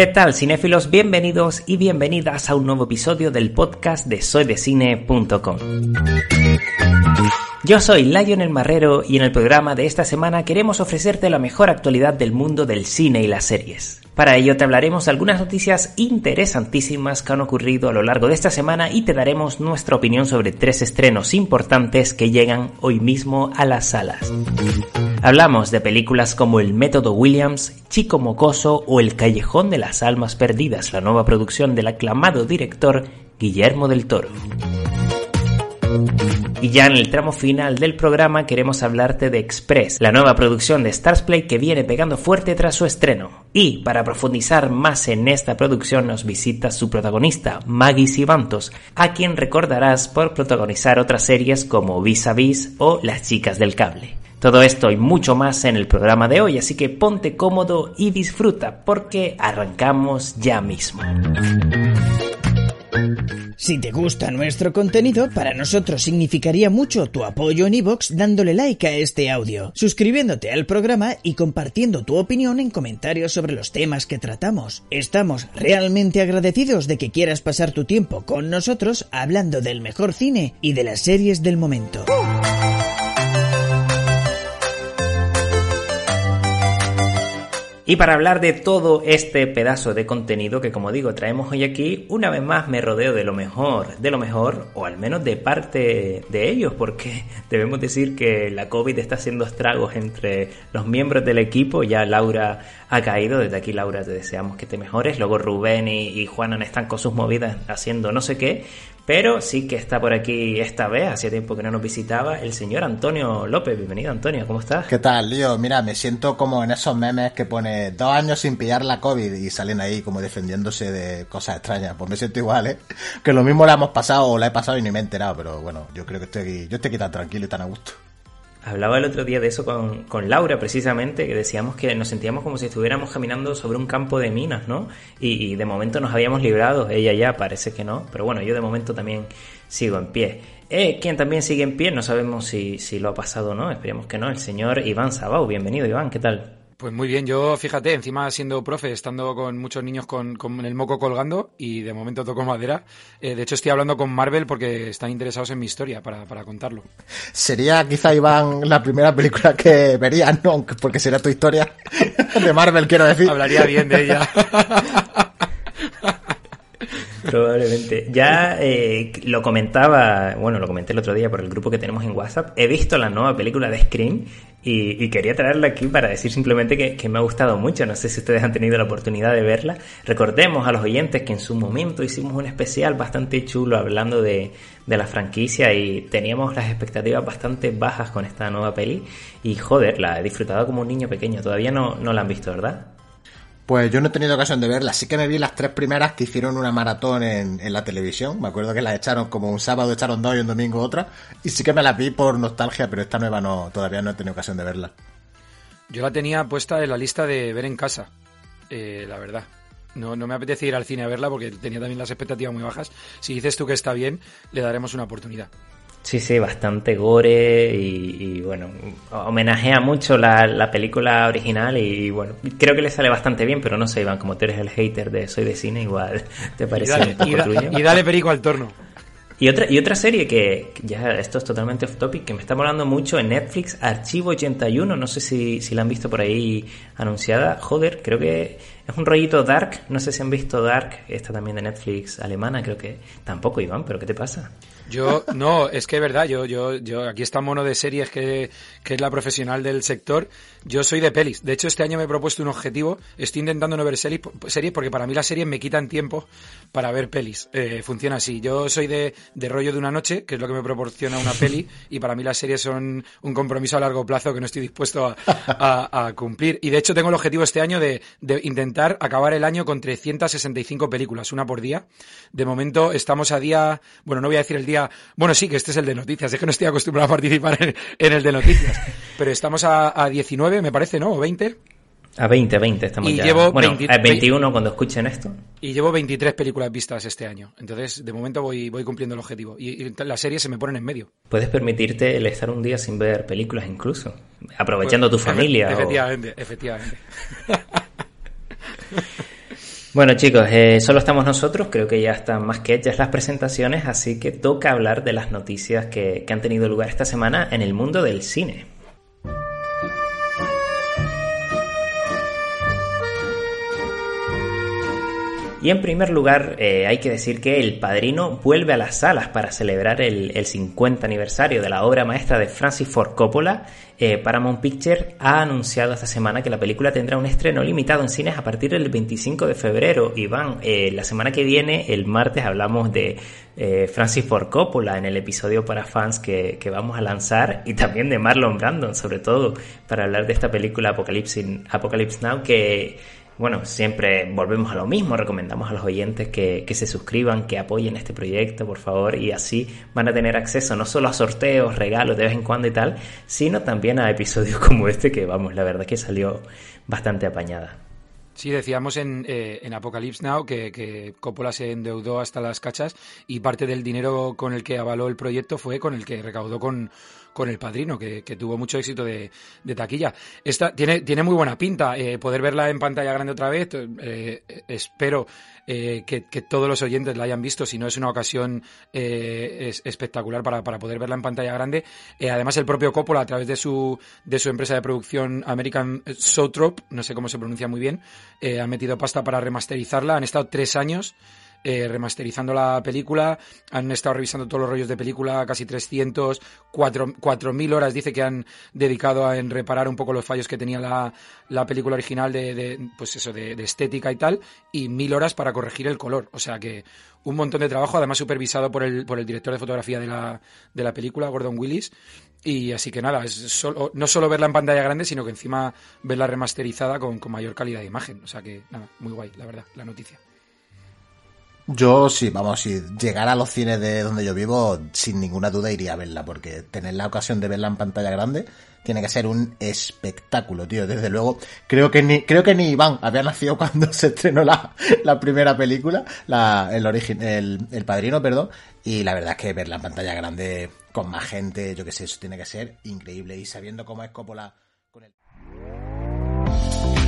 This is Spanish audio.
¿Qué tal, cinéfilos? Bienvenidos y bienvenidas a un nuevo episodio del podcast de soydecine.com. Yo soy Lionel Marrero y en el programa de esta semana queremos ofrecerte la mejor actualidad del mundo del cine y las series. Para ello te hablaremos de algunas noticias interesantísimas que han ocurrido a lo largo de esta semana y te daremos nuestra opinión sobre tres estrenos importantes que llegan hoy mismo a las salas. Hablamos de películas como El Método Williams, Chico Mocoso o El Callejón de las Almas Perdidas, la nueva producción del aclamado director Guillermo del Toro. Y ya en el tramo final del programa queremos hablarte de Express, la nueva producción de Starsplay que viene pegando fuerte tras su estreno. Y para profundizar más en esta producción nos visita su protagonista, Maggie Sibantos, a quien recordarás por protagonizar otras series como Vis a Vis o Las Chicas del Cable. Todo esto y mucho más en el programa de hoy, así que ponte cómodo y disfruta porque arrancamos ya mismo. Si te gusta nuestro contenido, para nosotros significaría mucho tu apoyo en iVoox dándole like a este audio, suscribiéndote al programa y compartiendo tu opinión en comentarios sobre los temas que tratamos. Estamos realmente agradecidos de que quieras pasar tu tiempo con nosotros hablando del mejor cine y de las series del momento. Y para hablar de todo este pedazo de contenido que como digo traemos hoy aquí, una vez más me rodeo de lo mejor, de lo mejor, o al menos de parte de ellos, porque debemos decir que la COVID está haciendo estragos entre los miembros del equipo, ya Laura ha caído, desde aquí Laura te deseamos que te mejores, luego Rubén y, y Juanan están con sus movidas haciendo no sé qué, pero sí que está por aquí esta vez, hacía tiempo que no nos visitaba, el señor Antonio López. Bienvenido, Antonio, ¿cómo estás? ¿Qué tal, Lío? Mira, me siento como en esos memes que pone dos años sin pillar la COVID y salen ahí como defendiéndose de cosas extrañas. Pues me siento igual, ¿eh? Que lo mismo la hemos pasado o la he pasado y ni me he enterado, pero bueno, yo creo que estoy aquí, yo estoy aquí tan tranquilo y tan a gusto. Hablaba el otro día de eso con, con, Laura, precisamente, que decíamos que nos sentíamos como si estuviéramos caminando sobre un campo de minas, ¿no? Y, y, de momento nos habíamos librado, ella ya parece que no, pero bueno, yo de momento también sigo en pie. Eh, quien también sigue en pie, no sabemos si, si lo ha pasado o no, esperemos que no, el señor Iván Sabau. Bienvenido, Iván, ¿qué tal? Pues muy bien, yo fíjate, encima siendo profe, estando con muchos niños con, con el moco colgando y de momento toco madera. Eh, de hecho, estoy hablando con Marvel porque están interesados en mi historia para, para contarlo. Sería quizá, Iván, la primera película que verías, ¿no? Porque sería tu historia de Marvel, quiero decir. Hablaría bien de ella. Probablemente. Ya eh, lo comentaba, bueno, lo comenté el otro día por el grupo que tenemos en WhatsApp. He visto la nueva película de Scream y, quería traerla aquí para decir simplemente que, que, me ha gustado mucho. No sé si ustedes han tenido la oportunidad de verla. Recordemos a los oyentes que en su momento hicimos un especial bastante chulo hablando de, de la franquicia y teníamos las expectativas bastante bajas con esta nueva peli. Y joder, la he disfrutado como un niño pequeño. Todavía no, no la han visto, ¿verdad? Pues yo no he tenido ocasión de verla, sí que me vi las tres primeras que hicieron una maratón en, en, la televisión. Me acuerdo que las echaron como un sábado, echaron dos y un domingo otra. Y sí que me las vi por nostalgia, pero esta nueva no, todavía no he tenido ocasión de verla. Yo la tenía puesta en la lista de ver en casa, eh, la verdad. No, no me apetece ir al cine a verla porque tenía también las expectativas muy bajas. Si dices tú que está bien, le daremos una oportunidad. Sí, sí, bastante gore y, y bueno, homenajea mucho la, la, película original y bueno, creo que le sale bastante bien, pero no sé, Iván, como tú eres el hater de Soy de Cine, igual te parece y dale, un poco y, da, truño. y dale perico al torno. Y otra, y otra serie que, ya esto es totalmente off topic, que me está molando mucho en Netflix, Archivo 81, no sé si, si la han visto por ahí anunciada. Joder, creo que es un rollito dark, no sé si han visto Dark, esta también de Netflix alemana, creo que tampoco, Iván, pero ¿qué te pasa? Yo, no, es que es verdad, yo, yo, yo, aquí está mono de series que, que es la profesional del sector. Yo soy de pelis. De hecho, este año me he propuesto un objetivo. Estoy intentando no ver series, porque para mí las series me quitan tiempo para ver pelis. Eh, funciona así. Yo soy de, de rollo de una noche, que es lo que me proporciona una peli, y para mí las series son un compromiso a largo plazo que no estoy dispuesto a, cumplir. Y de hecho tengo el objetivo este año de intentar acabar el año con 365 películas, una por día. De momento estamos a día, bueno, no voy a decir el día bueno, sí, que este es el de noticias. Es que no estoy acostumbrado a participar en, el de noticias. Pero estamos a, 19, me parece, ¿no? ¿O 20? A 20, 20 estamos y ya. Llevo bueno, a 21 cuando escuchen esto. Y llevo 23 películas vistas este año. Entonces, de momento voy, voy cumpliendo el objetivo. Y, y las series se me ponen en medio. Puedes permitirte el estar un día sin ver películas incluso. Aprovechando tu pues, familia. Efectivamente, efectivamente. Bueno chicos, eh, solo estamos nosotros, creo que ya están más que hechas las presentaciones, así que toca hablar de las noticias que, que han tenido lugar esta semana en el mundo del cine. Y en primer lugar, eh, hay que decir que El Padrino vuelve a las salas para celebrar el, 50 aniversario de la obra maestra de Francis Ford Coppola. Eh, Paramount Pictures ha anunciado esta semana que la película tendrá un estreno limitado en cines a partir del 25 de febrero. Iván, eh, la semana que viene, el martes, hablamos de Francis Ford Coppola en el episodio para fans que, que, vamos a lanzar y también de Marlon Brandon, sobre todo, para hablar de esta película Apocalypse, Apocalypse Now que bueno, siempre volvemos a lo mismo, recomendamos a los oyentes que, se suscriban, que apoyen este proyecto, por favor, y así van a tener acceso no solo a sorteos, regalos de vez en cuando y tal, sino también a episodios como este que, vamos, la verdad que salió bastante apañada. Sí, decíamos en, eh, en Apocalypse Now que, que, Coppola se endeudó hasta las cachas y parte del dinero con el que avaló el proyecto fue con el que recaudó con, con El Padrino, que, tuvo mucho éxito de, taquilla. Esta tiene, tiene muy buena pinta. Eh, poder verla en pantalla grande otra vez, eh, espero eh, que, todos los oyentes la hayan visto, si no es una ocasión es espectacular para, para, poder verla en pantalla grande. además, el propio Coppola, a través de su, de su empresa de producción American Sotrop, no sé cómo se pronuncia muy bien, ha metido pasta para remasterizarla. Han estado tres años eh, remasterizando la película, han estado revisando todos los rollos de película, casi 300, 4.000 horas dice que han dedicado a en reparar un poco los fallos que tenía la, la película original de, pues eso, de, estética y tal, y 1.000 horas para corregir el color. O sea que un montón de trabajo, además supervisado por el, por el director de fotografía de la, de la película, Gordon Willis. Y así que nada, es solo, no solo verla en pantalla grande, sino que encima verla remasterizada con, con mayor calidad de imagen. O sea que nada, muy guay, la verdad, la noticia. Yo sí, vamos, si llegara a los cines de donde yo vivo, sin ninguna duda iría a verla, porque tener la ocasión de verla en pantalla grande tiene que ser un espectáculo, tío. Desde luego, creo que ni, creo que ni Iván había nacido cuando se estrenó la, la primera película, la, el origen, el, el padrino, perdón, y la verdad es que verla en pantalla grande con más gente, yo que sé, eso tiene que ser increíble. Y sabiendo cómo es Coppola.